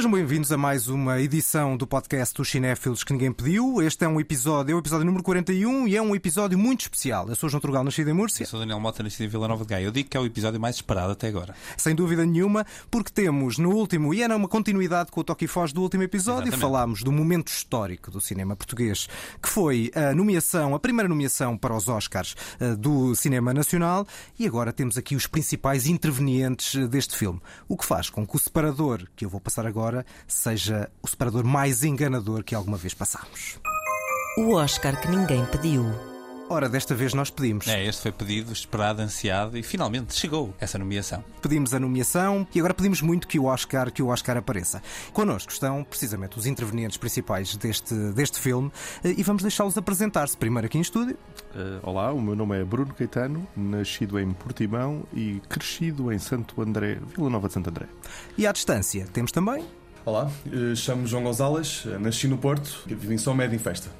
Sejam bem-vindos a mais uma edição do podcast dos Cinéfilos que ninguém pediu. Este é um episódio, é o episódio número 41 e é um episódio muito especial. Eu sou João Trugal, nascido em Múrcia. Eu sou Daniel Mota, nascido em Vila Nova de Gaia. Eu digo que é o episódio mais esperado até agora. Sem dúvida nenhuma, porque temos no último, e era uma continuidade com o toque e foz do último episódio, Exatamente. falámos do momento histórico do cinema português, que foi a nomeação, a primeira nomeação para os Oscars eh, do cinema nacional, e agora temos aqui os principais intervenientes eh, deste filme. O que faz com que o separador, que eu vou passar agora, seja o separador mais enganador que alguma vez passámos. O Oscar que ninguém pediu. Ora, desta vez nós pedimos. É, este foi pedido, esperado, ansiado e finalmente chegou essa nomeação. Pedimos a nomeação e agora pedimos muito que o Oscar, que o Oscar apareça. Connosco estão precisamente os intervenientes principais deste, deste filme eh, e vamos deixá-los apresentar-se primeiro aqui em estúdio. Uh, olá, o meu nome é Bruno Caetano, nascido em Portimão e crescido em Santo André, Vila Nova de Santo André. E à distância temos também. Olá, eh, chamo-me João Gonzalez, eh, nasci no Porto, e vivo em São Médio em Festa.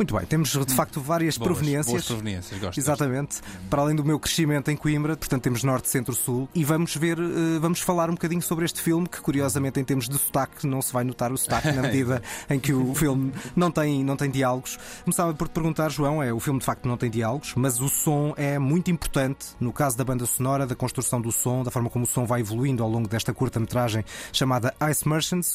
Muito bem, temos de facto várias Boas, proveniências. Boas proveniências, gosto. Exatamente, para além do meu crescimento em Coimbra, portanto temos Norte, Centro, Sul e vamos ver, eh, vamos falar um bocadinho sobre este filme que curiosamente em termos de sotaque não se vai notar o sotaque na medida em que o filme não tem, não tem diálogos. Começava por te perguntar, João, é o filme de facto não tem diálogos, mas o som é muito importante no caso da banda sonora, da construção do som, da forma como o som vai evoluindo ao longo desta curta-metragem chamada Ice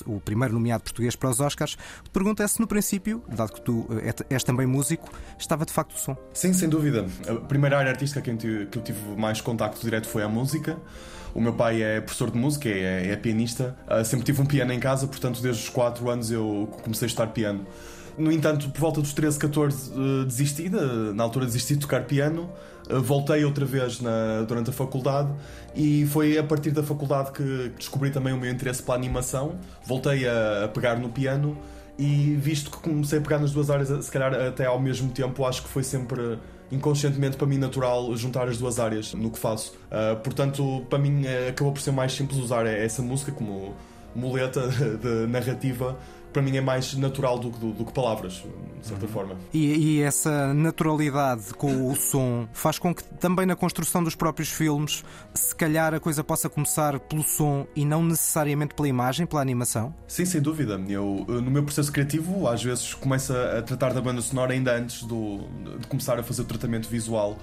O primeiro nomeado português para os Oscars. Te pergunto é se no princípio, dado que tu eh, és também músico, estava de facto o som. Sim, sem dúvida. A primeira área artística que eu tive, mais contacto direto foi a música. O meu pai é professor de música, é, é pianista. Uh, sempre tive um piano em casa, portanto, desde os 4 anos eu comecei a estudar piano. No entanto, por volta dos 13, 14, uh, desisti. De, na altura, desisti de tocar piano. Uh, voltei outra vez na, durante a faculdade e foi a partir da faculdade que descobri também o meu interesse pela animação. Voltei a, a pegar no piano e visto que comecei a pegar nas duas áreas, se calhar até ao mesmo tempo, acho que foi sempre inconscientemente para mim natural juntar as duas áreas no que faço. Uh, portanto, para mim uh, acabou por ser mais simples usar essa música como muleta de narrativa. Para mim é mais natural do, do, do que palavras, de certa forma. E, e, essa naturalidade com o som faz com que também na construção dos próprios filmes, se calhar a coisa possa começar pelo som e não necessariamente pela imagem, pela animação? Sim, sem dúvida. Eu, no meu processo criativo, às vezes começo a tratar da banda sonora ainda antes do, de começar a fazer o tratamento visual.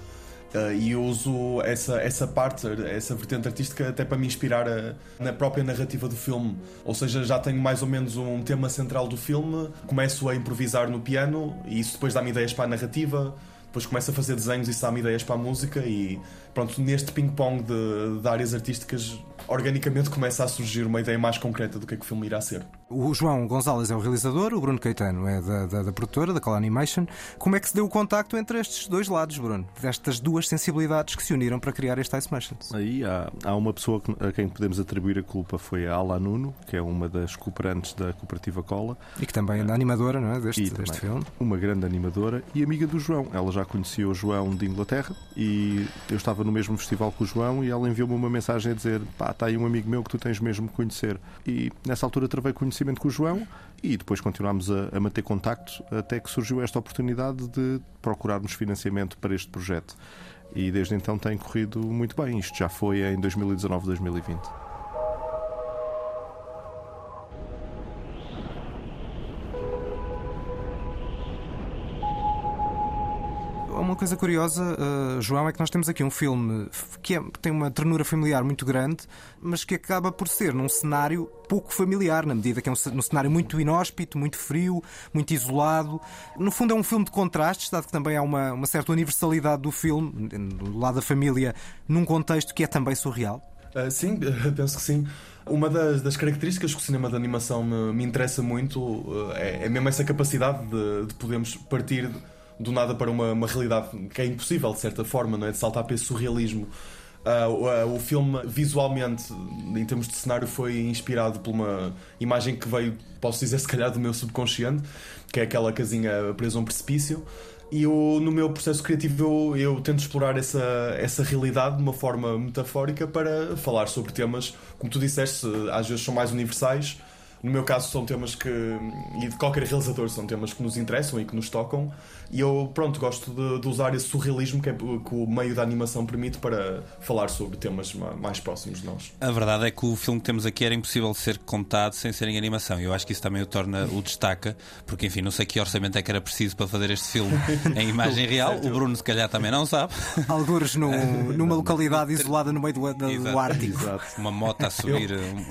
Uh, e uso essa, essa parte, essa vertente artística, até para me inspirar a, na própria narrativa do filme. Ou seja, já tenho mais ou menos um tema central do filme, começo a improvisar no piano e isso depois dá-me ideias para a narrativa. Depois começo a fazer desenhos e dá-me ideias para a música e pronto, neste ping-pong de, de, áreas artísticas, organicamente começa a surgir uma ideia mais concreta do que é que o filme irá ser. O João Gonzalez é o realizador, o Bruno Caetano é da, da, da produtora, da Call Animation. Como é que se deu o contacto entre estes dois lados, Bruno? Destas duas sensibilidades que se uniram para criar este Ice Merchants? Aí há, há uma pessoa a quem podemos atribuir a culpa, foi a Ala Nuno, que é uma das cooperantes da cooperativa Cola. E que também é da animadora não é? deste, deste filme. Uma grande animadora e amiga do João. Ela já conhecia o João de Inglaterra e eu estava no mesmo festival que o João e ela enviou-me uma mensagem a dizer: pá, está aí um amigo meu que tu tens mesmo que conhecer. E nessa altura travei conhecimento com o João e depois continuámos a, a manter contacto até que surgiu esta oportunidade de procurarmos financiamento para este projeto. E desde então tem corrido muito bem. Isto já foi em 2019, 2020. Coisa curiosa, uh, João, é que nós temos aqui um filme que é, tem uma ternura familiar muito grande, mas que acaba por ser num cenário pouco familiar, na medida que é um, um cenário muito inóspito, muito frio, muito isolado. No fundo, é um filme de contrastes, dado que também há uma, uma certa universalidade do filme, do lado da família, num contexto que é também surreal. Uh, sim, penso que sim. Uma das, das, características que o cinema de animação me, me interessa muito uh, é, é, mesmo essa capacidade de, de podermos partir do nada para uma, uma, realidade que é impossível, de certa forma, não é? de saltar para esse surrealismo. Uh, uh, o filme, visualmente, em termos de cenário, foi inspirado por uma imagem que veio, posso dizer, se calhar, do meu subconsciente, que é aquela casinha presa a um precipício. E eu, no meu processo criativo, eu, eu, tento explorar essa, essa realidade de uma forma metafórica para falar sobre temas, como tu disseste, às vezes são mais universais, no meu caso, são temas que, e de qualquer realizador, são temas que nos interessam e que nos tocam. E eu, pronto, gosto de, de usar esse surrealismo que, é, que o meio da animação permite para falar sobre temas mais próximos de nós. A verdade é que o filme que temos aqui era impossível de ser contado sem ser em animação. Eu acho que isso também o torna, o destaca, porque enfim, não sei que orçamento é que era preciso para fazer este filme em imagem real. O Bruno, se calhar, também não sabe. Algures no, numa localidade isolada no meio do, do, do Ártico. Exato. Uma moto a subir. Eu... Um...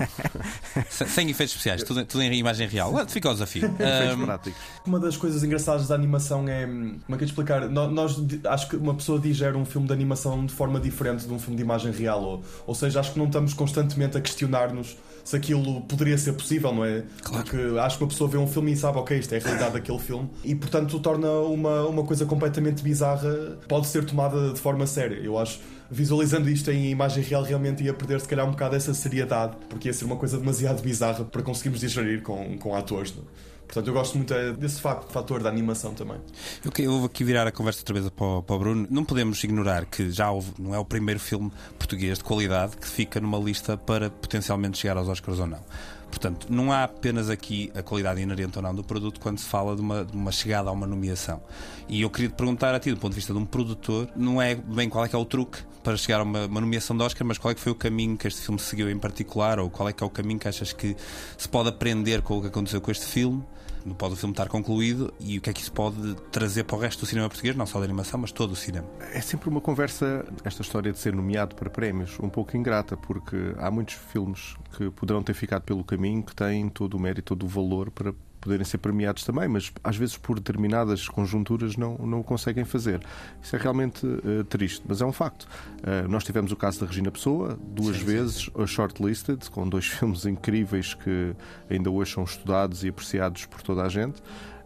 sem efeitos especiais, tudo, tudo em imagem real. Fica o desafio. Um... Uma das coisas engraçadas da animação é como é que explicar? Nós, acho que uma pessoa digere um filme de animação de forma diferente de um filme de imagem real. Ou, ou seja, acho que não estamos constantemente a questionar-nos se aquilo poderia ser possível, não é? Claro. Porque acho que uma pessoa vê um filme e sabe, ok, isto é a realidade daquele filme, e portanto torna uma, uma coisa completamente bizarra, pode ser tomada de forma séria. Eu acho visualizando isto em imagem real, realmente ia perder se calhar um bocado essa seriedade, porque ia ser uma coisa demasiado bizarra para conseguirmos digerir com, com atores. Não? É? Portanto, eu gosto muito é desse fator da animação também. Eu vou aqui virar a conversa outra vez para o, para o Bruno. Não podemos ignorar que já houve, não é o primeiro filme português de qualidade que fica numa lista para potencialmente chegar aos Oscars ou não. Portanto, não há apenas aqui a qualidade inerente ou não do produto quando se fala de uma, de uma, chegada a uma nomeação. E eu queria te perguntar a ti, do ponto de vista de um produtor, não é bem qual é que é o truque para chegar a uma, uma nomeação de Oscar, mas qual é que foi o caminho que este filme seguiu em particular, ou qual é que é o caminho que achas que se pode aprender com o que aconteceu com este filme não pode o filme estar concluído e o que é que isso pode trazer para o resto do cinema português, não só da animação, mas todo o cinema. É sempre uma conversa, esta história de ser nomeado para prémios, um pouco ingrata, porque há muitos filmes que poderão ter ficado pelo caminho que têm todo o mérito, todo o valor para poderem ser premiados também, mas às vezes por determinadas conjunturas não, não o conseguem fazer. Isso é realmente uh, triste, mas é um facto. Uh, nós tivemos o caso da Regina Pessoa, duas sim, vezes sim, sim. shortlisted, com dois filmes incríveis que ainda hoje são estudados e apreciados por toda a gente.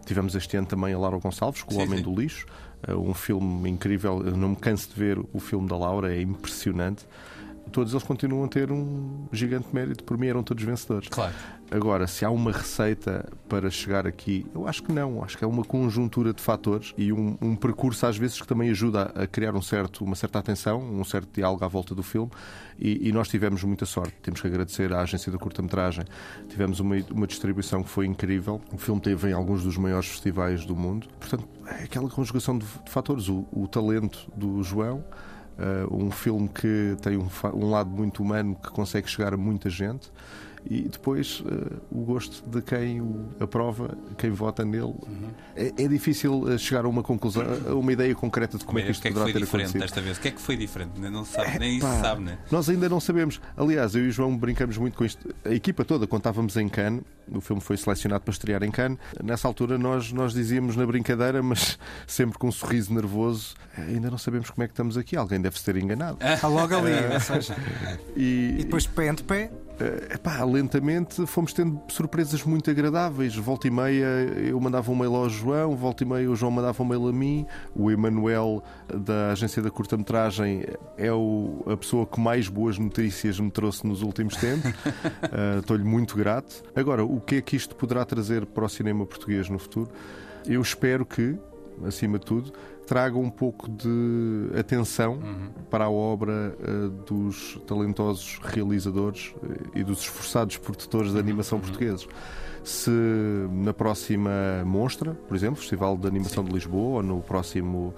Tivemos este ano também a Laura Gonçalves, com O Homem do Lixo, uh, um filme incrível. Eu não me canso de ver o filme da Laura, é impressionante todos eles continuam a ter um gigante mérito. Por mim, eram todos vencedores. Claro. Agora, se há uma receita para chegar aqui, eu acho que não. Acho que é uma conjuntura de fatores e um, um percurso, às vezes, que também ajuda a criar um certo, uma certa atenção, um certo diálogo à volta do filme. E, e nós tivemos muita sorte. Temos que agradecer à agência da curta-metragem. Tivemos uma, uma distribuição que foi incrível. O filme teve em alguns dos maiores festivais do mundo. Portanto, é aquela conjugação de, de fatores. O, o talento do João um filme que tem um, um, lado muito humano que consegue chegar a muita gente e depois uh, o gosto de quem o aprova, quem vota nele. Uhum. É, é, difícil eh, chegar a uma conclusão, a uma ideia concreta de como é que isto que é que poderá ter acontecido. Desta vez? O que é que foi diferente? Não sabe, é, nem pá, isso sabe, né? Nós ainda não sabemos. Aliás, eu e o João brincamos muito com isto. A equipa toda, quando estávamos em Cannes, o filme foi selecionado para estrear em Cannes. Nessa altura nós, nós dizíamos na brincadeira, mas sempre com um sorriso nervoso, ainda não sabemos como é que estamos aqui. Alguém deve se ter enganado. Está logo ali. e, e depois pé ante pé epá, lentamente fomos tendo surpresas muito agradáveis. Volta e meia eu mandava um mail ao João, volta e meia o João mandava um mail a mim. O Emanuel, da agência da curta-metragem, é o, a pessoa que mais boas notícias me trouxe nos últimos tempos. uh, Estou-lhe muito grato. Agora, o que é que isto poderá trazer para o cinema português no futuro? Eu espero que, acima de tudo, traga um pouco de atenção uhum. para a obra uh, dos talentosos realizadores uh, e dos esforçados produtores de animação uhum. portugueses. Se na próxima Monstra, por exemplo, Festival de Animação Sim. de Lisboa, ou no próximo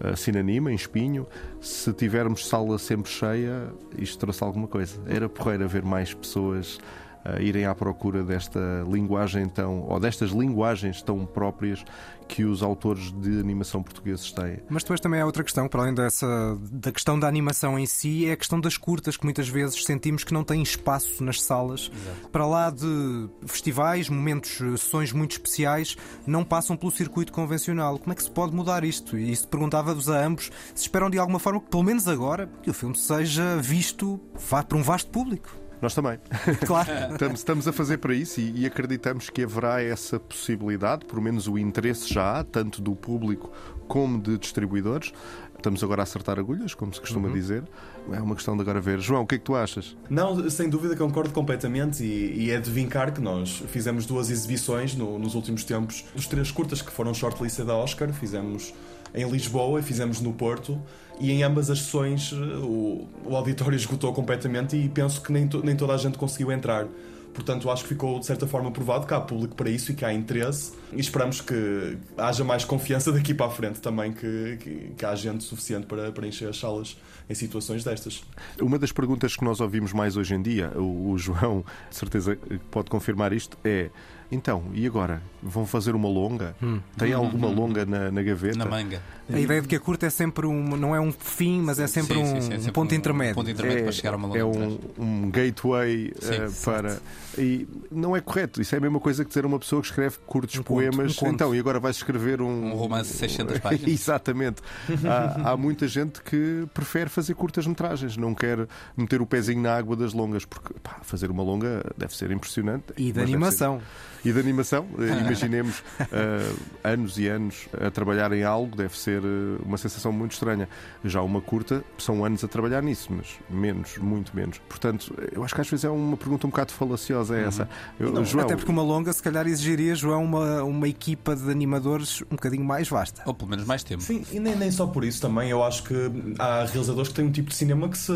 uh, Cinanima, em Espinho, se tivermos sala sempre cheia, isto trouxe alguma coisa. Era porreira ver mais pessoas uh, irem à procura desta linguagem tão, ou destas linguagens tão próprias que os autores de animação portugueses têm. Mas depois também há outra questão, para além dessa da questão da animação em si, é a questão das curtas, que muitas vezes sentimos que não têm espaço nas salas. Exato. Para lá de festivais, momentos, sessões muito especiais, não passam pelo circuito convencional. Como é que se pode mudar isto? E isso perguntava-vos a ambos se esperam de alguma forma que, pelo menos agora, que o filme seja visto vá para um vasto público. Nós também. Claro. estamos, estamos, a fazer para isso e, e, acreditamos que haverá essa possibilidade, pelo menos o interesse já há, tanto do público como de distribuidores. Estamos agora a acertar agulhas, como se costuma uhum. dizer. É uma questão de agora ver. João, o que é que tu achas? Não, sem dúvida concordo completamente e, e é de vincar que nós fizemos duas exibições no, nos últimos tempos dos três curtas que foram shortlisted da Oscar. Fizemos em Lisboa e fizemos no Porto e em ambas as sessões eh, o, o auditório esgotou completamente e penso que nem, to, nem toda a gente conseguiu entrar Portanto, acho que ficou de certa forma provado que há público para isso e que há interesse e esperamos que haja mais confiança daqui para a frente também, que, que, que há gente suficiente para, para encher as salas em situações destas. Uma das perguntas que nós ouvimos mais hoje em dia, o, o João, de certeza pode confirmar isto, é então, e agora? Vão fazer uma longa? Hum. Tem alguma hum. longa na, na, gaveta? Na manga. A ideia de que a curta é sempre um. não é um fim, mas é sempre, sim, um, sim, é sempre um, ponto intermédio. Um ponto intermédio é, para chegar a uma longa. É um, um gateway uh, para. E não é correto. Isso é a mesma coisa que dizer a uma pessoa que escreve curtos poemas. Conto, então, e agora vais escrever um. Um romance de 600 páginas. Exatamente. há, há, muita gente que prefere fazer curtas metragens, não quer meter o pezinho na água das longas, porque pá, fazer uma longa deve ser impressionante. E de animação. E de animação. Eh, imaginemos uh, anos e anos a trabalhar em algo, deve ser uma sensação muito estranha. Já uma curta, são anos a trabalhar nisso, mas menos, muito menos. Portanto, eu acho que às vezes é uma pergunta um bocado falaciosa é essa. Eu, não, João... Até porque uma longa, se calhar, exigiria, João, uma, uma equipa de animadores um bocadinho mais vasta. Ou pelo menos mais tempo. Sim, e nem, nem só por isso também. Eu acho que há realizadores que têm um tipo de cinema que, se,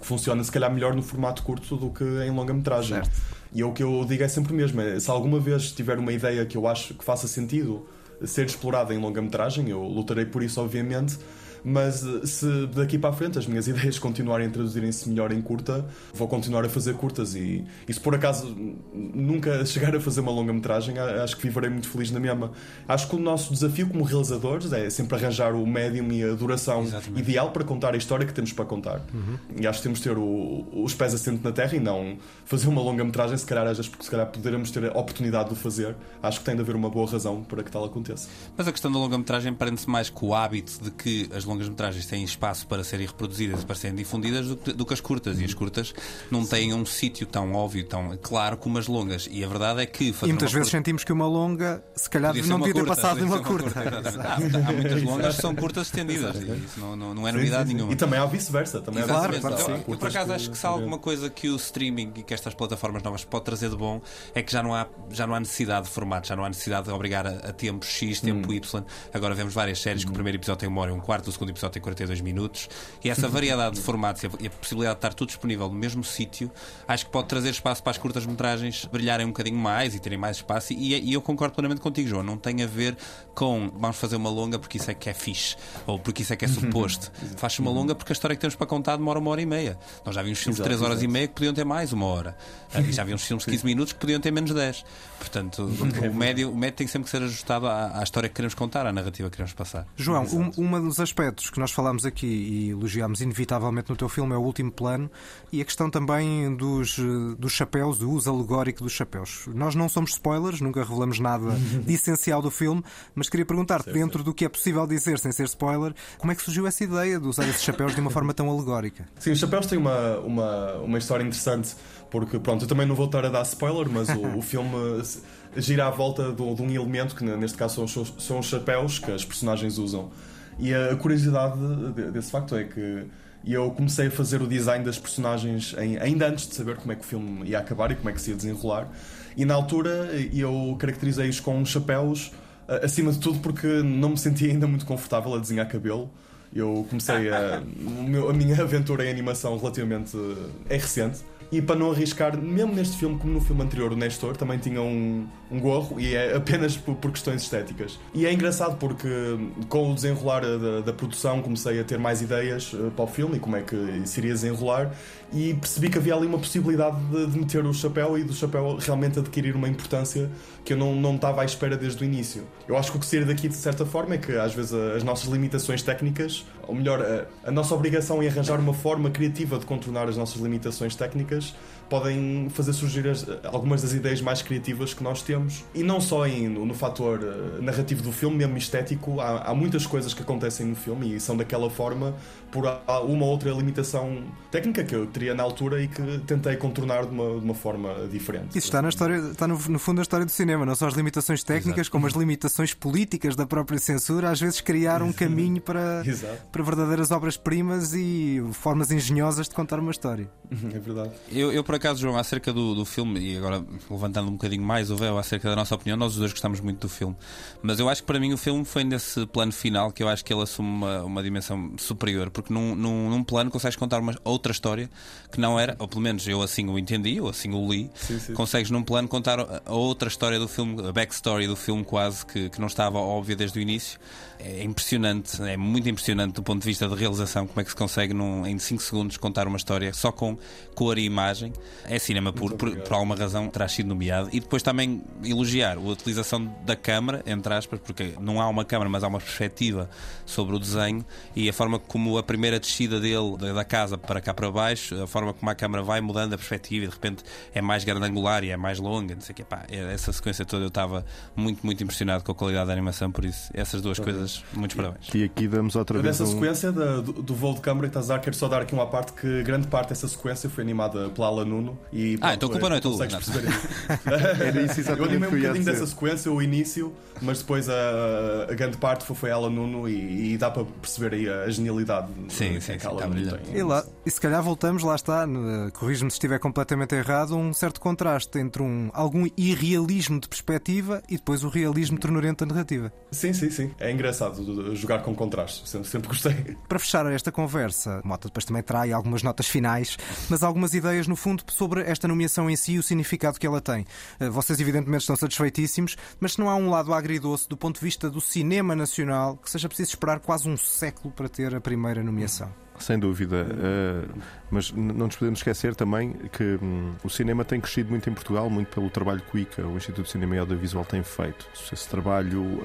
que funciona, se calhar, melhor no formato curto do que em longa-metragem. E o que eu digo é sempre o mesmo: é, se alguma vez tiver uma ideia que eu acho que faça sentido ser explorada em longa-metragem, eu lutarei por isso, obviamente mas eh, se daqui para a frente as minhas ideias continuarem a traduzirem-se melhor em curta, vou continuar a fazer curtas e, e se por acaso nunca chegar a fazer uma longa-metragem, acho que viverei muito feliz na mesma. Acho que o nosso desafio como realizadores é sempre arranjar o médium e a duração Exatamente. ideal para contar a história que temos para contar. Uhum. E acho que temos de ter o, os pés assentos na terra e não fazer uma longa-metragem, se calhar, porque se calhar poderemos ter a oportunidade de o fazer. Acho que tem de haver uma boa razão para que tal aconteça. Mas a questão da longa-metragem prende-se mais com o hábito de que as longas-metragens têm espaço para serem reproduzidas e para serem difundidas do que, do que as curtas. E as curtas não têm um sítio tão óbvio, tão claro como as longas. E a verdade é que. E muitas vezes curta... sentimos que uma longa, se calhar, não devia ter passado de uma curta. curta há, há, muitas longas que são curtas estendidas. E isso não, não, não é novidade sim, sim, nenhuma. E também há vice-versa. Também claro, claro, eu, eu, por acaso, acho que se há alguma coisa que o streaming e que estas plataformas novas pode trazer de bom é que já não há, já não há necessidade de formato, já não há necessidade de obrigar a, a tempo X, tempo hum. Y. Agora vemos várias séries que o primeiro episódio tem uma hora e um quarto, o segundo episódio tem 42 minutos. E essa variedade de formatos e a, possibilidade de estar tudo disponível no mesmo sítio, acho que pode trazer espaço para as curtas-metragens brilharem um bocadinho mais e terem mais espaço. E, e, eu concordo plenamente contigo, João. Não tem a ver com vamos fazer uma longa porque isso é que é fixe ou porque isso é que é suposto. Faz uma longa porque a história que temos para contar demora uma hora e meia. Nós já vimos filmes de 3 horas exato. e meia que podiam ter mais uma hora. E já vimos filmes de 15 minutos que podiam ter menos 10. Portanto, o médio, o médio tem sempre que ser ajustado à, à, história que queremos contar, à narrativa que queremos passar. João, um, um dos aspectos que nós falámos aqui e elogiámos inevitavelmente no teu filme é o último plano e a questão também dos, dos chapéus, do uso alegórico dos chapéus. Nós não somos spoilers, nunca revelamos nada de essencial do filme, mas queria perguntar-te, dentro do que é possível dizer sem ser spoiler, como é que surgiu essa ideia de usar esses chapéus de uma forma tão alegórica? Sim, os chapéus têm uma, uma, uma história interessante porque, pronto, eu também não vou estar a dar spoiler, mas o, o filme gira à volta de, de, um elemento que, neste caso, são, são os chapéus que as personagens usam. E a curiosidade desse facto é que eu comecei a fazer o design das personagens ainda antes de saber como é que o filme ia acabar e como é que se ia desenrolar. E na altura eu caracterizei-os com chapéus, acima de tudo porque não me sentia ainda muito confortável a desenhar cabelo. Eu comecei a. a minha aventura em animação relativamente. é recente. E para não arriscar, mesmo neste filme, como no filme anterior, o Nestor também tinha um, um gorro e é apenas por, por, questões estéticas. E é engraçado porque com o desenrolar da, da produção comecei a ter mais ideias uh, para o filme e como é que se iria desenrolar e percebi que havia ali uma possibilidade de, de, meter o chapéu e do chapéu realmente adquirir uma importância que eu não, não estava à espera desde o início. Eu acho que o que sair daqui de certa forma é que às vezes as nossas limitações técnicas, ou melhor, a, a nossa obrigação em arranjar uma forma criativa de contornar as nossas limitações técnicas podem fazer surgir as, algumas das ideias mais criativas que nós temos. E não só em, no, no fator uh, narrativo do filme, mesmo estético, há, há, muitas coisas que acontecem no filme e são daquela forma por uma ou outra limitação técnica que eu teria na altura e que tentei contornar de uma, de uma forma diferente. Isso está na história, está no, no fundo da história do cinema, não só as limitações técnicas, Exato. como as limitações políticas da própria censura, às vezes criar um caminho para, para verdadeiras obras-primas e formas engenhosas de contar uma história. É verdade. Eu, eu, por acaso, João, acerca do, do filme, e agora levantando um bocadinho mais o véu acerca da nossa opinião, nós os dois gostamos muito do filme. Mas eu acho que para mim o filme foi nesse plano final que eu acho que ele assume uma, uma dimensão superior, porque num, num, num plano consegues contar uma outra história que não era, ou pelo menos eu assim o entendi, ou assim o li, Sim, sim. consegues num plano contar a outra história do filme, a backstory do filme quase, que, que não estava óbvia desde o início. É impressionante, é muito impressionante do ponto de vista de realização, como é que se consegue num, em 5 segundos contar uma história só com cor e imagem. É cinema puro, por, por alguma razão terá sido nomeado. E depois também elogiar a utilização da câmara, entre aspas, porque não há uma câmara, mas há uma perspectiva sobre o desenho e a forma como a primeira descida dele, da, casa para cá para baixo, a forma como a câmara vai mudando a perspectiva e de repente é mais grande angular e é mais longa, não sei o que. Pá, essa sequência toda eu estava muito, muito impressionado com a qualidade da animação, por isso, essas duas coisas, muitos parabéns. E aqui damos outra vez Dessa um... sequência da- do, do voo de câmara que estás a dar, quero só dar aqui uma parte que grande parte dessa sequência foi animada pela Ala Nuno. E, Ah, então a culpa não é tua, Era isso Eu exatamente animei um que eu bocadinho dessa sequência, o início, mas depois a, a grande parte foi, foi ela Nuno e, e dá para perceber aí a genialidade Sim, que sim, Ala está Nuno brilhante. tem. E, lá, e se calhar voltamos, lá está, no- corrijo-me se estiver completamente errado, um certo contraste entre um, algum irrealismo de perspectiva e depois o realismo ternurento da narrativa. Sim, sim, sim. É engraçado de jogar com contrastes. Sempre, sempre gostei. Para fechar esta conversa, Mota depois também trai algumas notas finais, mas algumas ideias no fundo sobre esta nomeação em si e o significado que ela tem. Eh, Vocês evidentemente estão satisfeitíssimos, mas se não há um lado agridoce do ponto de vista do cinema nacional que seja preciso esperar quase um século para ter a primeira nomeação. Sem dúvida. eh, mas não nos podemos esquecer também que hum, o cinema tem crescido muito em Portugal, muito pelo trabalho que o ICA, o Instituto de Cinema e Audiovisual, tem feito. Se esse trabalho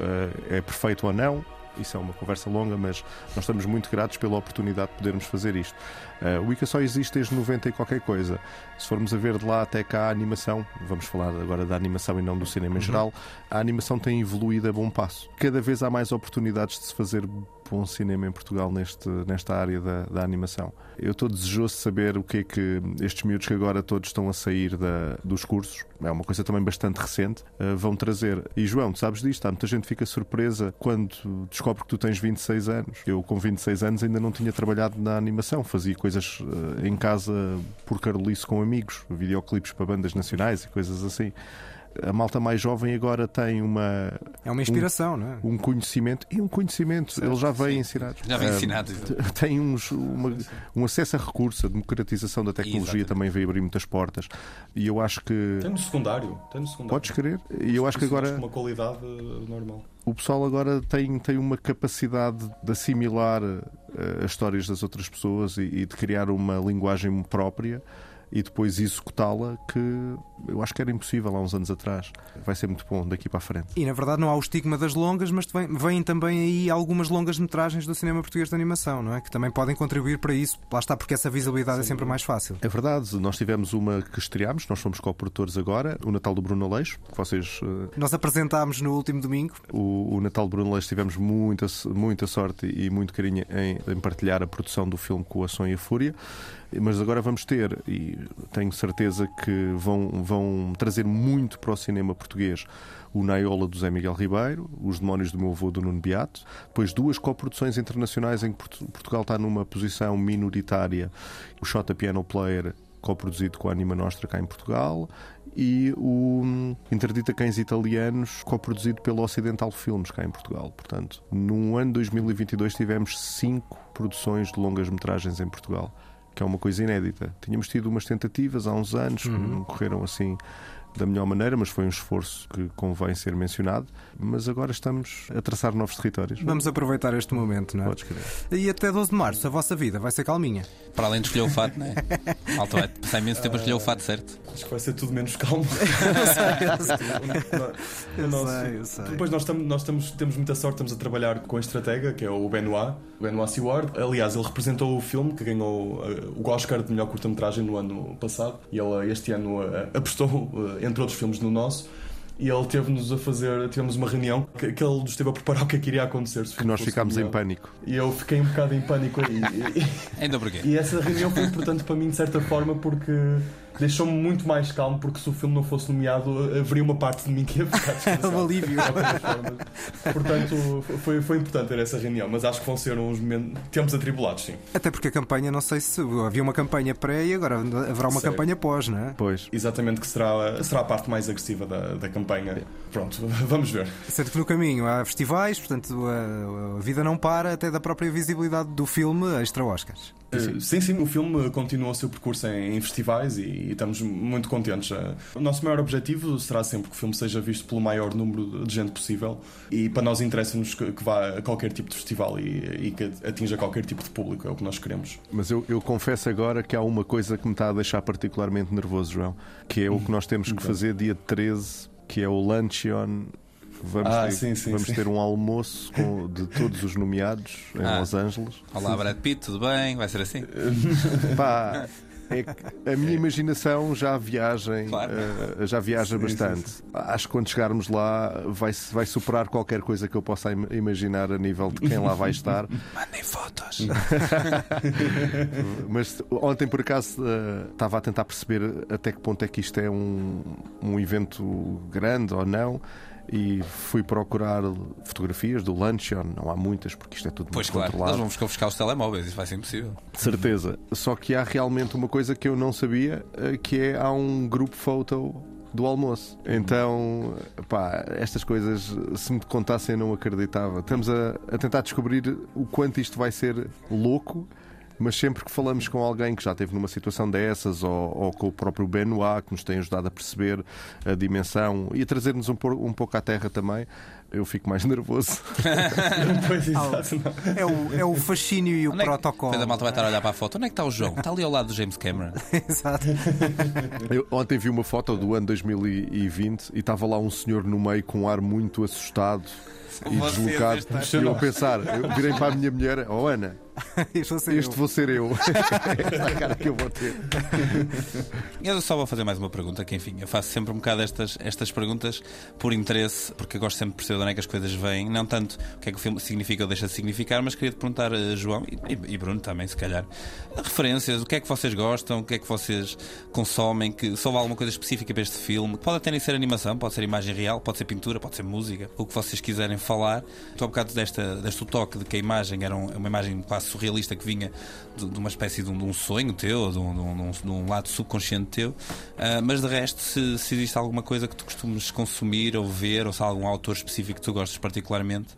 eh, é perfeito ou não, isso é uma conversa longa, mas nós estamos muito gratos pela oportunidade de podermos fazer isto. Eh, o ICA só existe desde 90 e qualquer coisa. Se formos a ver de lá até cá a animação, vamos falar agora da animação e não do cinema em geral, a animação tem evoluído a bom passo. Cada vez há mais oportunidades de se fazer bom cinema em Portugal neste, nesta área da, da animação. Eu estou desejoso de saber o que é que estes miúdos que agora todos estão a sair da, dos cursos, é uma coisa também bastante recente, eh, vão trazer. E João, sabes disto, há muita gente fica surpresa quando descobre que tu tens 26 anos. Eu, com 26 anos, ainda não tinha trabalhado na animação, fazia coisas eh, em casa por carolice com amigos, videoclipes para bandas nacionais e coisas assim. A malta mais jovem agora tem uma, É uma inspiração, não é? um conhecimento e um conhecimento. Eles já vêm ensinados. Já vem Ah, ensinado. tem uns, uma- um acesso a recursos, a democratização da tecnologia Exatamente. também veio abrir muitas portas. E eu acho que. Tem no secundário. Tem no secundário. Podes querer? E eu acho que agora uma qualidade eh, normal. o pessoal agora tem, tem uma capacidade de assimilar eh, as histórias das outras pessoas e, e de criar uma linguagem própria e depois executá-la que eu acho que era impossível há uns anos atrás. Vai ser muito bom daqui para a frente. E na verdade não há o estigma das longas, mas vêm também aí algumas longas metragens do cinema português de animação, não é? Que também podem contribuir para isso. Lá está, porque essa visibilidade é sempre mais fácil. É verdade, nós tivemos uma que estreámos, nós somos co-produtores agora, o Natal do Bruno Aleixo, que vocês eh, Nós apresentámos no último domingo. O, o Natal de Bruno Leix tivemos muita, muita sorte e muito carinho em, em partilhar a produção do filme com a Ação e a Fúria. Mas agora vamos ter, e tenho certeza que vão, vão trazer muito para o cinema português o Naiola do Zé Miguel Ribeiro, Os Demónios do Meu Avô do Nuno Beato, depois duas coproduções internacionais em que Portu- Portugal está numa posição minoritária, o Shota Piano Player coproduzido com a Anima Nostra cá em Portugal e o hum, Interdita Cães Italianos coproduzido pelo Ocidental Filmes cá em Portugal. Portanto, no ano 2022 tivemos cinco produções de longas metragens em Portugal, que é uma coisa inédita. Tínhamos tido umas tentativas há uns anos que não correram assim da melhor maneira, mas foi um esforço que convém ser mencionado. Mas agora estamos a traçar novos territórios. Vamos aproveitar este momento, não é? Podes crer. E até 12 de março, a vossa vida vai ser calminha. Para além de escolher o fato, não é? Malta vai passar imenso tempo a escolher o fato certo. Acho que vai ser tudo menos calmo. Eu sei, eu sei. Depois nós, estamos, nós estamos, temos muita sorte, estamos a trabalhar com a estratega, que é o Benoit, o Benoit Seward. Aliás, ele representou o filme que ganhou uh, o Oscar de melhor curta-metragem no ano passado e ele este ano uh, apostou, uh, entre outros filmes, no nosso. E ele teve-nos a fazer, tivemos uma reunião que, que ele nos esteve a preparar o que é que iria acontecer. Que nós ficámos em pânico. E eu fiquei um bocado em pânico aí. Ainda porquê? e essa reunião foi importante para mim, de certa forma, porque deixou-me muito mais calmo porque se o filme não fosse nomeado, haveria uma parte de mim que ia ficar. Um alívio. Portanto, foi, foi importante ter essa reunião, mas acho que vão ser uns momentos, tempos atribulados, sim. Até porque a campanha, não sei se havia uma campanha pré e agora haverá uma Certo. campanha pós, não é? Pois. Exatamente, que será, será a parte mais agressiva da, da campanha. Pronto, vamos ver. Sendo que no caminho há festivais, portanto a, a vida não para até da própria visibilidade do filme extra Oscars. Uh, Sim, sim, o filme continua o seu percurso em, em festivais e, e estamos muito contentes. Uh, O nosso maior objetivo será sempre que o filme seja visto pelo maior número de gente possível e para nós interessa-nos que, que vá a qualquer tipo de festival e, e que atinja qualquer tipo de público, é o que nós queremos. Mas eu, eu confesso agora que há uma coisa que me está a deixar particularmente nervoso, João, que é o que nós temos que Então. fazer dia 13, que é o Luncheon. Vamos, Ah, ter, sim, sim, vamos sim. ter um almoço com- de todos os nomeados em Ah. Los Angeles. Olá, Brad Pitt, tudo bem? Vai ser assim? Pá, é que a minha imaginação já viaja, Claro. eh, já viaja Sim, bastante. Acho que quando chegarmos lá vai, vai superar qualquer coisa que eu possa im- imaginar a nível de quem lá vai estar. Mandem fotos. Mas ontem, por acaso, eh, estava a tentar perceber até que ponto é que isto é um, um evento grande ou não. E fui procurar fotografias do Luncheon. Não há muitas, porque isto é tudo Pois muito claro, controlado. nós vamos confiscar os telemóveis, isso vai ser impossível. De certeza. Só que há realmente uma coisa que eu não sabia, eh, que é há um grupo photo do almoço. Então, pá, estas coisas, se me contassem, eu não acreditava. Estamos a, a tentar descobrir o quanto isto vai ser louco. Mas sempre que falamos com alguém que já esteve numa situação dessas, ou, ou com o próprio Benoit, que nos tem ajudado a perceber a dimensão e a trazer-nos um, um pouco à terra também, eu fico mais nervoso. pois, exato. É o, é o fascínio e o Onde é que- protocolo. Depois a malta vai estar a olhar para a foto. Onde é que está o João? Está ali ao lado do James Cameron. Exato. Eu ontem vi uma foto do ano 2020 e estava lá um senhor no meio com um ar muito assustado e deslocado. E eu a pensar, eu virei para a minha mulher, oh Ana, Isto vou ser este eu. vou ser eu. Esta é a cara que eu vou ter. Eu só vou fazer mais uma pergunta, que enfim, eu faço sempre um bocado estas, estas perguntas por interesse, porque eu gosto sempre de perceber de onde é que as coisas vêm, não tanto o que é que o filme significa ou deixa de significar, mas queria te perguntar a João e, e- Bruno também, se calhar, referências, o que é que vocês gostam, o que é que vocês consomem, que se houve alguma coisa específica para este filme, pode até nem ser animação, pode ser imagem real, pode ser pintura, pode ser música, o que vocês quiserem falar. Estou um bocado desta, deste toque de que a imagem era um- uma imagem quase surrealista que vinha de, de uma espécie de um, de um sonho teu, de um, de um- lado subconsciente teu. Ah, mas de resto, se, se existe alguma coisa que tu costumes consumir ou ver, ou se há algum autor específico que tu gostes particularmente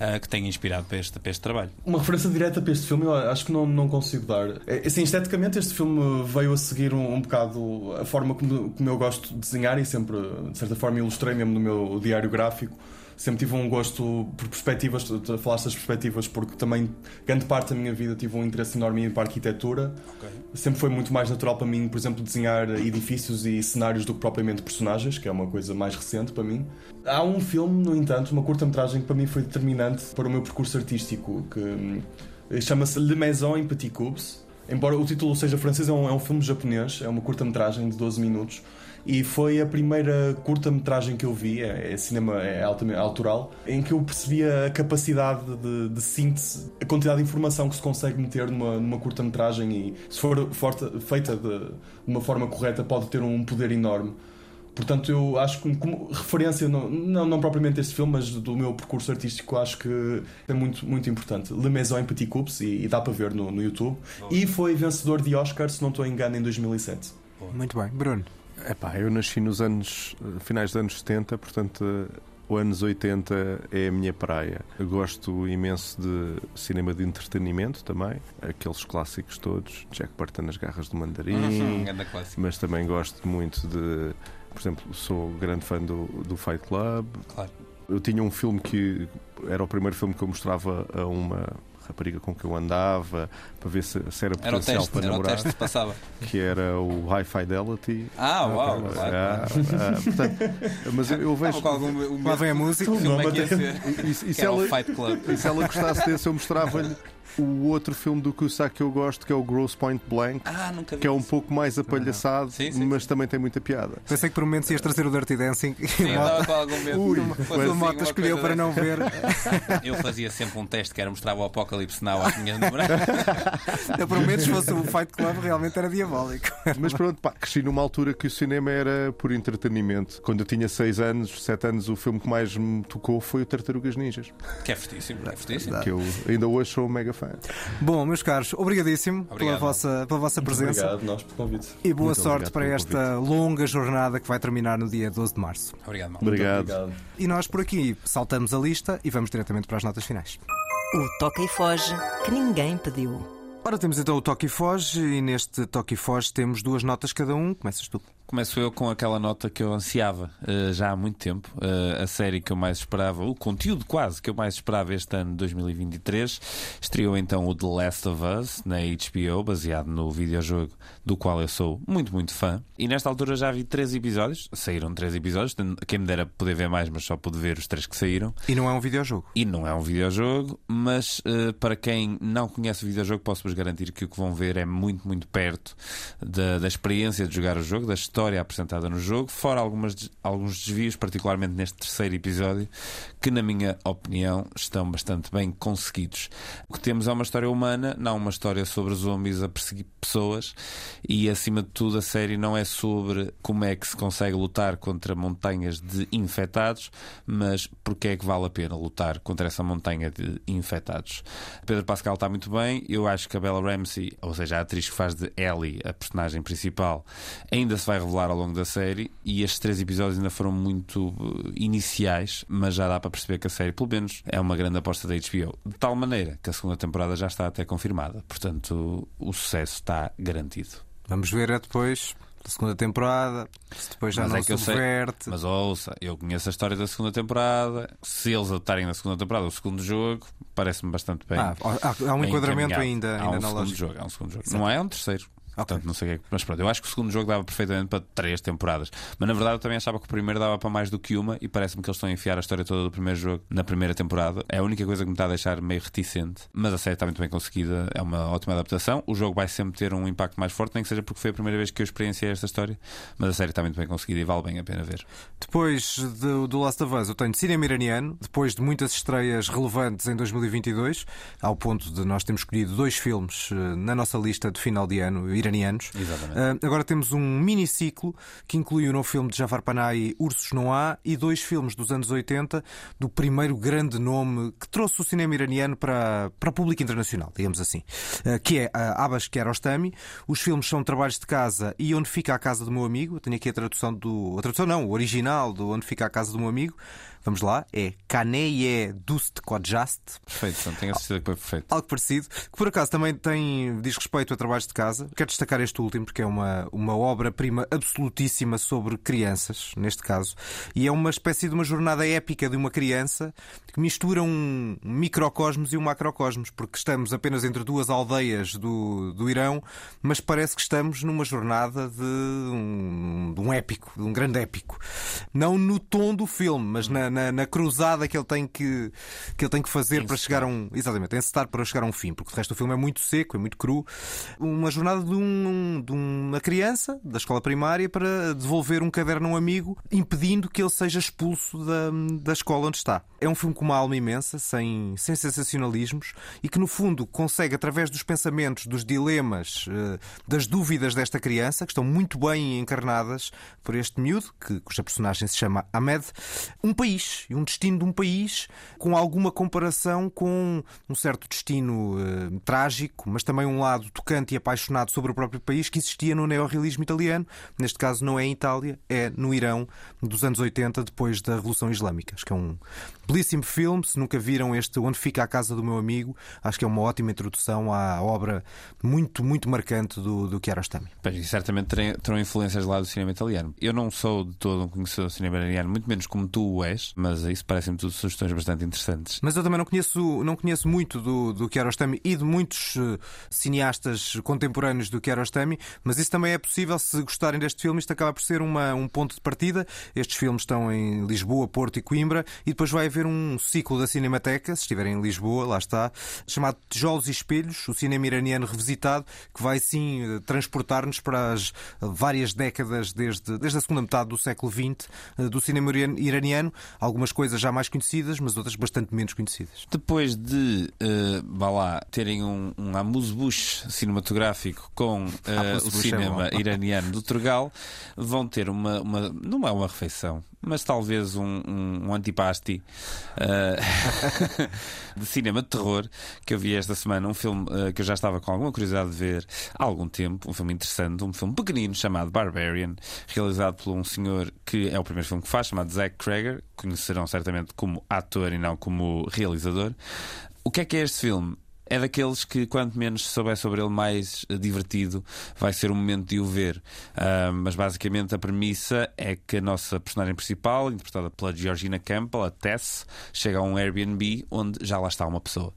ah, que tenha inspirado para este, para este trabalho. Uma referência direta para este filme eu acho que não, não consigo dar. É, Assim, esteticamente, este filme veio a seguir um, um bocado a forma como, como eu gosto de desenhar e sempre, de certa forma, ilustrei mesmo no meu diário gráfico. Sempre tive um gosto por perspectivas, falaste das perspectivas, porque também grande parte da minha vida tive um interesse enorme para arquitetura. Sempre foi muito mais natural para mim, por exemplo, desenhar edifícios e cenários do que propriamente personagens, que é uma coisa mais recente para mim. Há um filme, no entanto, uma curta-metragem que para mim foi determinante para o meu percurso artístico, que hum, chama-se Le Maison em Petit Cubes. Embora o título seja francês, é um, é um filme japonês, é uma curta-metragem de 12 minutos. E foi a primeira curta-metragem que eu vi, é, é cinema é autoral, em que eu percebi a capacidade de, de síntese, a quantidade de informação que se consegue meter numa, numa curta-metragem e, se for forte- feita de, uma forma correta, pode ter um poder enorme. Portanto, eu acho que como referência, não, não, não propriamente este filme, mas do meu percurso artístico, acho que é muito, muito importante. Le Maison em Petit Cubes, e, e dá para ver no, no YouTube. E foi vencedor de Oscar, se não estou engano, em 2007. Muito bem. Bruno. Epá, eu nasci nos anos finais dos anos 70, portanto, os anos 80 é a minha praia. Eu gosto imenso de cinema de entretenimento também, aqueles clássicos todos, Jack Burton nas garras do mandarim, Uhum, clássico. mas também gosto muito de, por exemplo, sou grande fã do, do Fight Club. Claro. Eu tinha um filme que era o primeiro filme que eu mostrava a uma rapariga com que eu andava para ver se, se era Era o potencial teste, para era o namorar, teste que passava. que era o High Fidelity. Ah, uau, claro. Ah, ah, portanto, mas eu, eu vejo. Algum Lá vem a música. é que ia ser. E, e- e Que se era o ela, Fight Club. e se ela gostasse desse, eu mostrava-lhe O outro filme do Cusack que eu gosto, que é o Gross Point Blank, Ah, nunca vi. que é um isso. pouco mais apalhaçado, Sim, sim, mas também tem muita piada. Pensei que por momentos ias trazer o Dirty Dancing e Sim, o eu Mota, estava com algum medo. Ui, o assim, Mota escolheu para não ver. Eu fazia sempre um teste que era mostrar o Apocalipse Now às minhas namoradas. Por momentos, se fosse o Fight Club, realmente era diabólico. Mas pronto, pá, cresci numa altura que o cinema era por entretenimento. Quando eu tinha 6 anos, 7 anos, o filme que mais me tocou foi o Tartarugas Ninjas, Que é fortíssimo, é fortíssimo. que eu ainda hoje sou um mega fã. Bom, meus caros, obrigadíssimo pela Obrigado. vossa, pela vossa presença. Obrigado, nós, pelo convite. E boa Muito sorte para esta longa jornada que vai terminar no dia 12 de março. Obrigado, mal. Obrigado. Obrigado. E nós por aqui saltamos a lista e vamos diretamente para as notas finais. O toca e foge que ninguém pediu. Ora, temos então o Toque e Foge e neste Toque e Foge temos duas notas cada um. Começas tu. Começo eu com aquela nota que eu ansiava eh, já há muito tempo. Eh, a série que eu mais esperava, o conteúdo quase que eu mais esperava este ano, 2023, estreou então o The Last of Us na HBO, baseado no videojogo do qual eu sou muito, muito fã. E nesta altura já vi três episódios, saíram três episódios, quem me dera poder ver mais, mas só pude ver os três que saíram. E não é um videojogo. E não é um videojogo, mas eh, para quem não conhece o videojogo, posso-vos garantir que o que vão ver é muito, muito perto da, da experiência de jogar o jogo, da história apresentada no jogo, fora algumas, alguns desvios, particularmente neste terceiro episódio, que, na minha opinião, estão bastante bem conseguidos. O que temos é uma história humana, não uma história sobre zombies a perseguir pessoas, e acima de tudo, a série não é sobre como é que se consegue lutar contra montanhas de infectados, mas porque é que vale a pena lutar contra essa montanha de infectados. Pedro Pascal está muito bem, eu acho que a Bella Ramsey, ou seja, a atriz que faz de Ellie, a personagem principal, ainda se vai revelar ao longo da série, e estes três episódios ainda foram muito eh, iniciais, mas já dá para perceber que a série, pelo menos, é uma grande aposta da HBO. De tal maneira que a segunda temporada já está até confirmada, portanto, o sucesso está garantido. Vamos ver é depois da segunda temporada, se depois já Mas não é que eu sei- subverte. Mas ouça, eu conheço a história da segunda temporada. Se eles adotarem na segunda temporada o segundo jogo, parece-me bastante bem. Ah, há, há um enquadramento encaminhado. ainda, há ainda um na lógica. jogo, há um segundo jogo. Não é um terceiro. Portanto, não sei o que é Mas pronto, eu acho que o segundo jogo dava perfeitamente para três temporadas. Mas na verdade eu também achava que o primeiro dava para mais do que uma e parece-me que eles estão a enfiar a história toda do primeiro jogo na primeira temporada. É a única coisa que me está a deixar meio reticente. Mas a série está muito bem conseguida, é uma ótima adaptação. O jogo vai sempre ter um impacto mais forte, nem que seja porque foi a primeira vez que eu experienciei esta história. Mas a série está muito bem conseguida e vale bem a pena ver. Depois do, do Last of Us, eu tenho cinema iraniano, depois de muitas estreias relevantes em 2022, ao ponto de nós termos escolhido dois filmes eh, na nossa lista de final de ano iranianos. Exatamente. Ah, agora temos um miniciclo que inclui o novo filme de Jafar Panahi, Ursos Não Há, e dois filmes dos anos 80 do primeiro grande nome que trouxe o cinema iraniano para, para o público internacional, digamos assim, ah, que é a Abbas Kiarostami. Os filmes são Trabalhos de Casa e Onde Fica a Casa do Meu Amigo. Eu tenho aqui a tradução do. A tradução não, o original do Onde Fica a Casa do Meu Amigo. Vamos lá, é Kaneye Dust Kodjast. Perfeito, portanto, tenho a certeza que foi perfeito. Algo parecido, que por acaso também tem, diz respeito a trabalhos de casa. Quero destacar este último, porque é uma, uma obra-prima absolutíssima sobre crianças, neste caso, e é uma espécie de uma jornada épica de uma criança que mistura um microcosmos e um macrocosmos, porque estamos apenas entre duas aldeias do, do Irão, mas parece que estamos numa jornada de um, de um épico, de um grande épico. Não no tom do filme, mas na, na, na cruzada que ele tem que, que, ele tem que fazer para chegar a um. Exatamente, encetar para chegar a um fim, porque o resto do filme é muito seco, é muito cru. Uma jornada de, um, de uma criança da escola primária para devolver um caderno a um amigo, impedindo que ele seja expulso da, da escola onde está. É um filme com uma alma imensa, sem, sem sensacionalismos, e que no fundo consegue, através dos pensamentos, dos dilemas, eh, das dúvidas desta criança, que estão muito bem encarnadas por este miúdo, que, cuja personagem se chama Ahmed, um país, e um destino de um país com alguma comparação com um certo destino eh, trágico, mas também um lado tocante e apaixonado sobre o próprio país que existia no neorrealismo italiano. Neste caso, não é em Itália, é no Irão dos anos 80, depois da Revolução Islâmica. Acho que é um belíssimo filme. Se nunca viram este Onde Fica a Casa do Meu Amigo, acho que é uma ótima introdução à obra muito, muito marcante do, do Kiarostami. Certamente terão influências lá do cinema italiano. Eu não sou de todo um conhecedor do cinema italiano, muito menos como tu o és, mas, isso parece-me tudo sugestões bastante interessantes. Mas eu também não conheço, não conheço muito do, do Kiarostami e de muitos uh, cineastas contemporâneos do Kiarostami, mas isso também é possível se gostarem deste filme. Isto acaba por ser uma, um ponto de partida. Estes filmes estão em Lisboa, Porto e Coimbra e depois vai haver um ciclo da Cinemateca, se estiverem em Lisboa, lá está, chamado Tijolos e Espelhos, o cinema iraniano revisitado, que vai sim eh, transportar-nos para as várias décadas desde, desde a segunda metade do século XX eh, do cinema iraniano. Algumas coisas já mais conhecidas, mas outras bastante menos conhecidas. Depois de, uh, lá, terem um, um amuse-bouche cinematográfico com uh, o cinema é iraniano do Turgal, vão ter uma, uma. Não é uma refeição, mas talvez um, um, um antipasti uh, de cinema de terror que eu vi esta semana. Um filme uh, que eu já estava com alguma curiosidade de ver há algum tempo. Um filme interessante, um filme pequenino chamado Barbarian, realizado por um senhor que é o primeiro filme que faz, chamado Zack Crager. Conhecerão certamente como ator e não como realizador. O que é que é este filme? é daqueles que, quanto menos souber sobre ele, mais divertido vai ser o momento de o ver. Uh, mas basicamente a premissa é que a nossa personagem principal, interpretada pela Georgina Campbell, a Tess, chega a um Airbnb onde já lá está uma pessoa.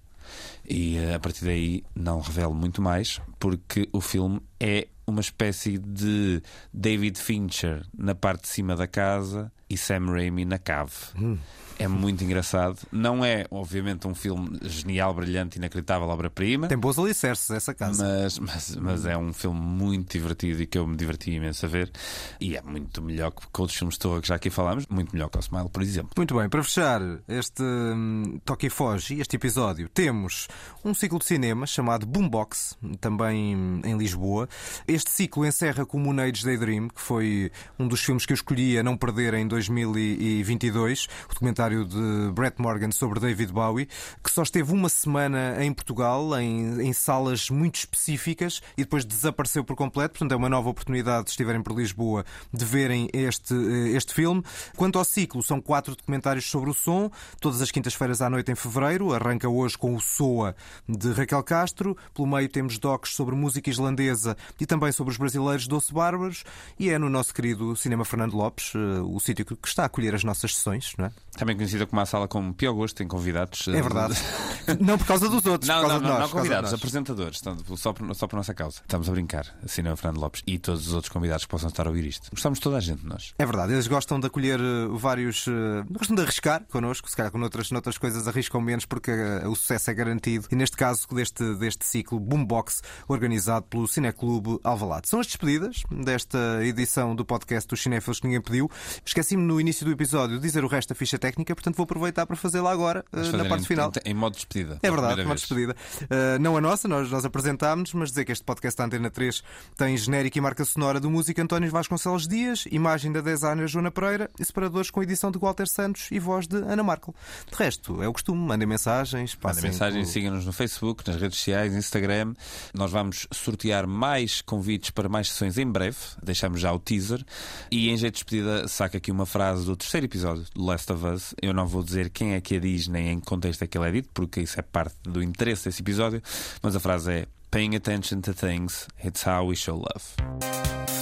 E uh, a partir daí não revelo muito mais, porque o filme é uma espécie de David Fincher na parte de cima da casa e Sam Raimi na cave. Hum. É muito engraçado. Não é, obviamente, um filme genial, brilhante, inacreditável, obra-prima. Tem bons alicerces essa casa. Mas, mas, mas, é um filme muito divertido e que eu me diverti imenso a ver. E é muito melhor que, que outros filmes que já aqui falámos. Muito melhor que o Smile, por exemplo. Muito bem, para fechar este um, Toque e Foge, este episódio, temos um ciclo de cinema chamado Boombox, também em Lisboa. Este ciclo encerra com o Moon Age Daydream, que foi um dos filmes que eu escolhi a não perder em 2022. O documentário de Brett Morgan sobre David Bowie, que só esteve uma semana em Portugal, em, em salas muito específicas, e depois desapareceu por completo. Portanto, é uma nova oportunidade, se estiverem por Lisboa, de verem este, eh, este filme. Quanto ao ciclo, são quatro documentários sobre o som, todas as quintas-feiras à noite em fevereiro. Arranca hoje com o SOA de Raquel Castro. Pelo meio temos docs sobre música islandesa e também sobre os brasileiros Doce Bárbaros. E é no nosso querido Cinema Fernando Lopes, eh, o sítio que está a acolher as nossas sessões, não é? Também conhecida como a sala com pior gosto, tem convidados. É verdade. não por causa dos outros, não, por causa não, de nós. Não, convidados, apresentadores, só por, só por nossa causa. Estamos a brincar, assim não é Fernando Lopes e todos os outros convidados que possam estar a ouvir isto. Gostamos de toda a gente, nós. É verdade, eles gostam de acolher uh, vários. Uh, gostam de arriscar connosco, se calhar com outras, noutras coisas arriscam menos porque o sucesso é garantido. E neste caso, deste, deste ciclo Boombox, organizado pelo Cineclube Alvalade. São as despedidas desta edição do podcast dos Cinéfilos que ninguém pediu. Esqueci-me no início do episódio de dizer o resto da ficha técnica, portanto vou aproveitar para fazê-la agora, uh, na parte em, final. Em, modo de despedida. É verdade, modo de despedida. Uh, não a nossa, nós, nós apresentámos, mas dizer que este podcast da Antena 3 tem genérico e marca sonora do músico António Vasconcelos Dias, imagem da designer Joana Pereira e separadores com edição de Walter Santos e voz de Ana Markel. De resto, é o costume, mandem mensagens. Mandem mensagens, sigam-nos no Facebook, nas redes sociais, Instagram. Nós vamos sortear mais convites para mais sessões em breve. Deixamos já o teaser. E em jeito de despedida, saca aqui uma frase do terceiro episódio do Last of Us. Eu não vou dizer quem é que a diz nem em que contexto é que ele é dito, porque isso é parte do interesse desse episódio, mas a frase é Paying attention to things, it's how we show love.